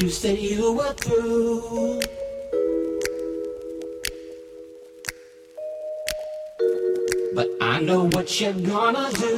You said you were through. But I know what you're gonna do.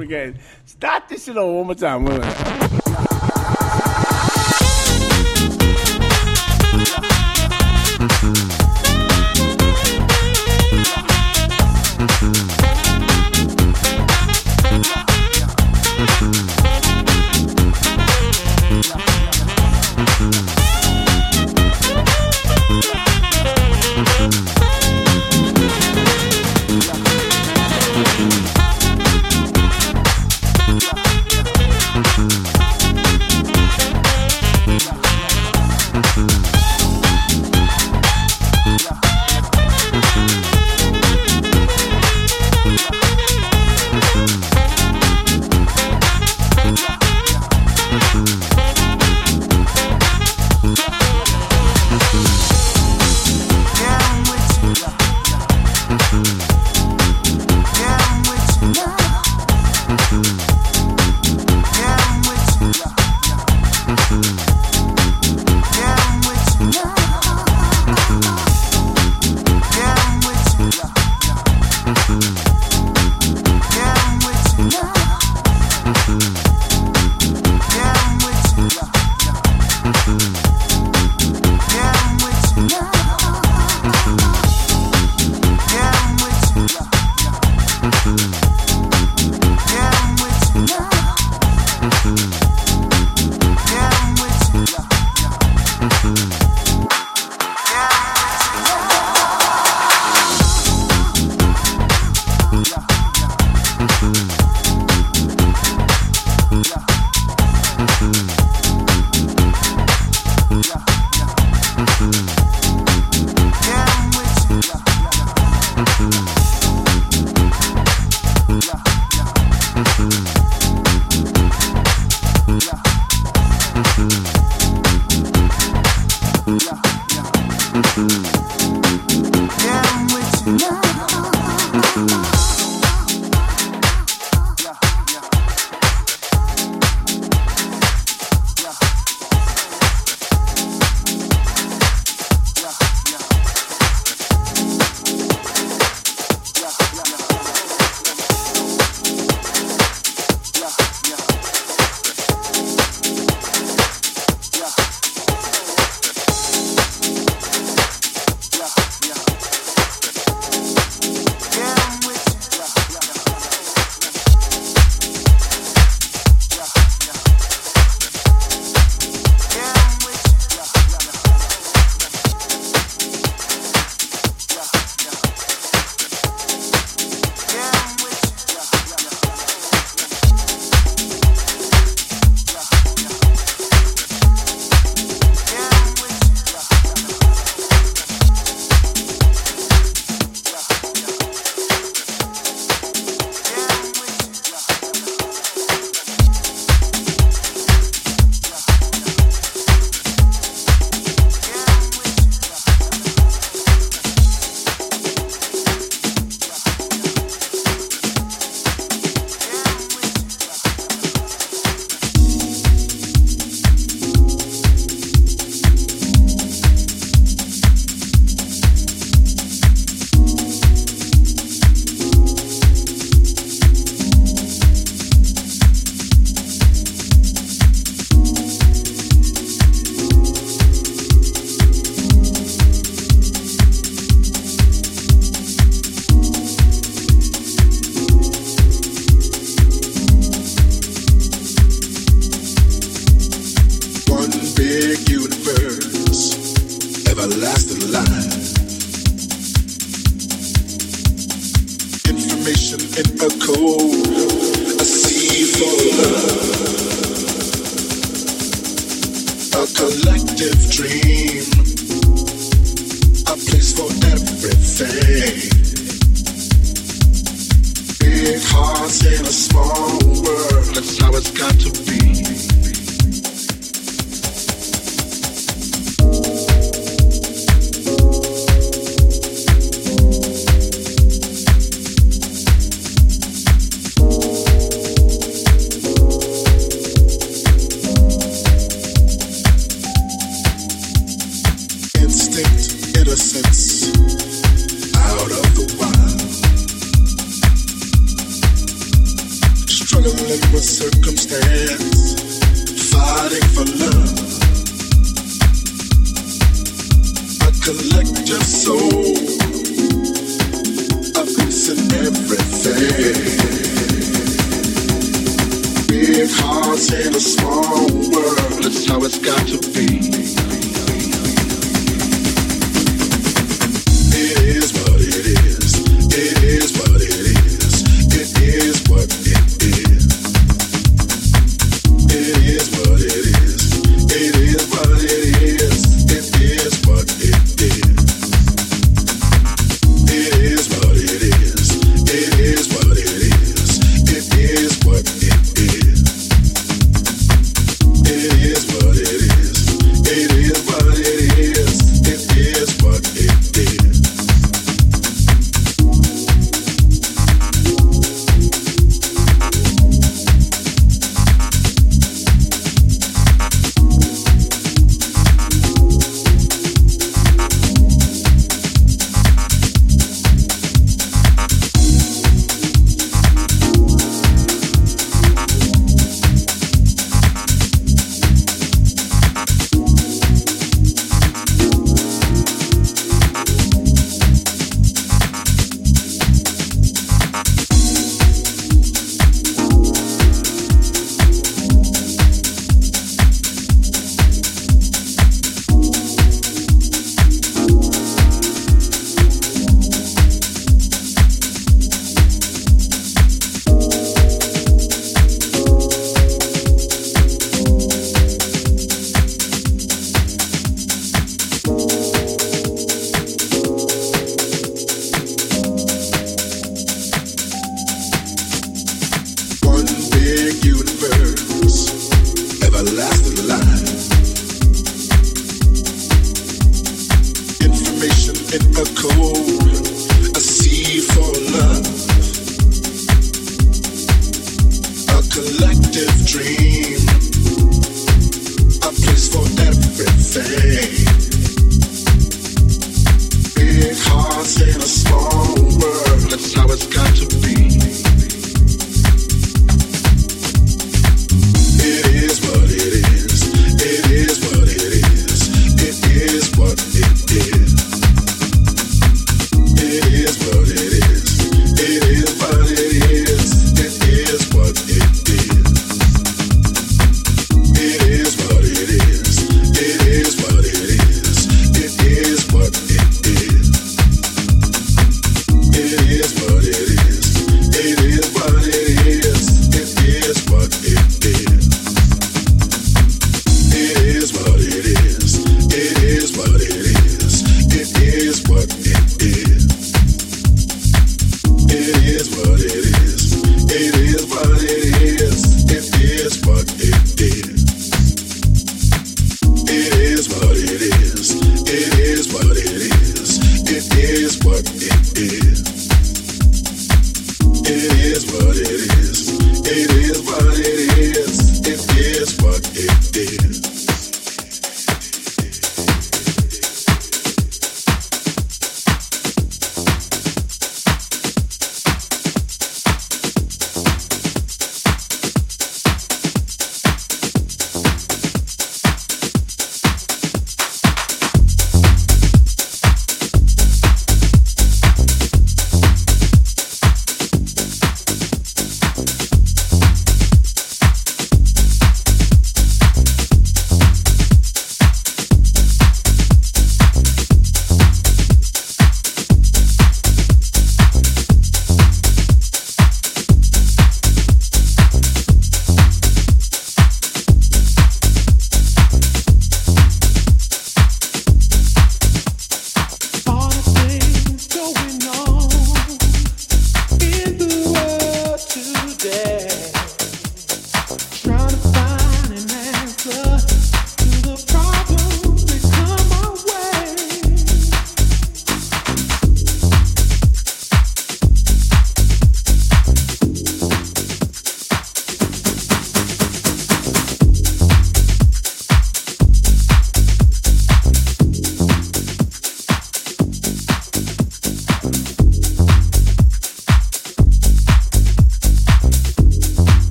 forgetting. Start this shit over one more time. Wait a.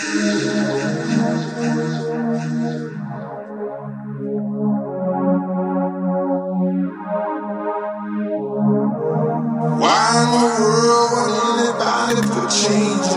Why in the world would anybody put change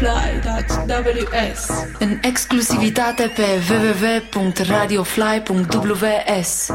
radiofly.ws. În exclusivitate pe www.radiofly.ws.